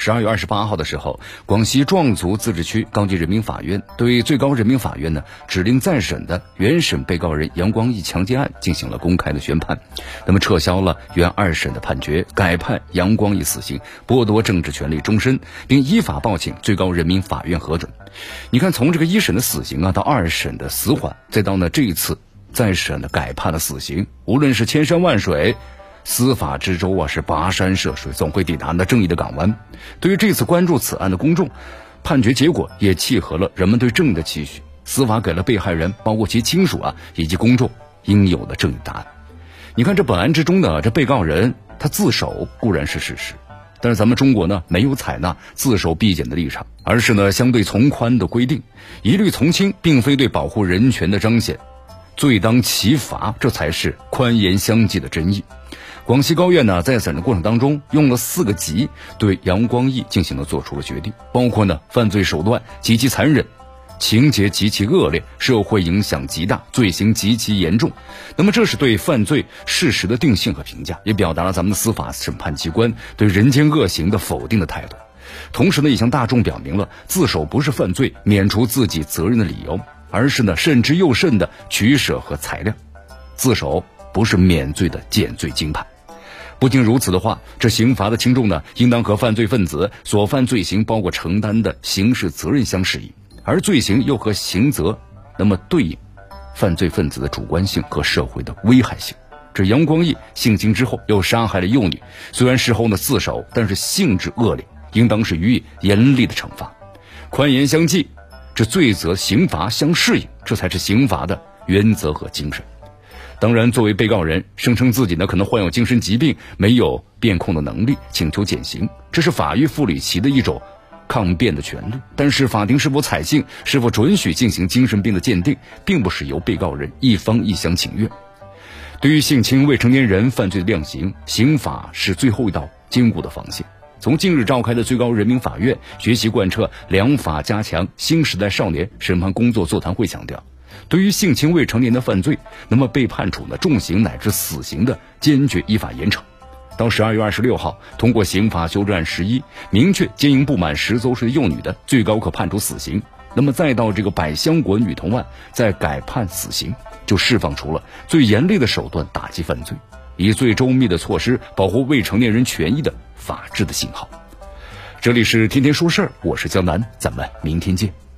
十二月二十八号的时候，广西壮族自治区高级人民法院对最高人民法院呢指令再审的原审被告人杨光义强奸案进行了公开的宣判，那么撤销了原二审的判决，改判杨光义死刑，剥夺政治权利终身，并依法报请最高人民法院核准。你看，从这个一审的死刑啊，到二审的死缓，再到呢这一次再审的改判的死刑，无论是千山万水。司法之舟啊，是跋山涉水，总会抵达那正义的港湾。对于这次关注此案的公众，判决结果也契合了人们对正义的期许。司法给了被害人，包括其亲属啊以及公众应有的正义答案。你看，这本案之中的这被告人他自首固然是事实，但是咱们中国呢没有采纳自首必检的立场，而是呢相对从宽的规定，一律从轻，并非对保护人权的彰显。罪当其罚，这才是宽严相济的真意。广西高院呢，在审的过程当中，用了四个级对杨光义进行了做出了决定，包括呢，犯罪手段极其残忍，情节极其恶劣，社会影响极大，罪行极其严重。那么，这是对犯罪事实的定性和评价，也表达了咱们司法审判机关对人间恶行的否定的态度。同时呢，也向大众表明了自首不是犯罪、免除自己责任的理由，而是呢，慎之又慎的取舍和裁量。自首不是免罪的减罪金牌。不仅如此的话，这刑罚的轻重呢，应当和犯罪分子所犯罪行包括承担的刑事责任相适应，而罪行又和刑责那么对应犯罪分子的主观性和社会的危害性。这杨光义性侵之后又杀害了幼女，虽然事后呢自首，但是性质恶劣，应当是予以严厉的惩罚，宽严相济，这罪责刑罚相适应，这才是刑法的原则和精神。当然，作为被告人，声称自己呢可能患有精神疾病，没有辩控的能力，请求减刑，这是法律赋予其的一种抗辩的权利。但是，法庭是否采信，是否准许进行精神病的鉴定，并不是由被告人一方一厢情愿。对于性侵未成年人犯罪的量刑，刑法是最后一道坚固的防线。从近日召开的最高人民法院学习贯彻良法加强新时代少年审判工作座谈会强调。对于性侵未成年的犯罪，那么被判处呢重刑乃至死刑的，坚决依法严惩。到十二月二十六号，通过刑法修正案十一，明确奸淫不满十周岁的幼女的，最高可判处死刑。那么再到这个百香果女童案，再改判死刑，就释放出了最严厉的手段打击犯罪，以最周密的措施保护未成年人权益的法治的信号。这里是天天说事儿，我是江南，咱们明天见。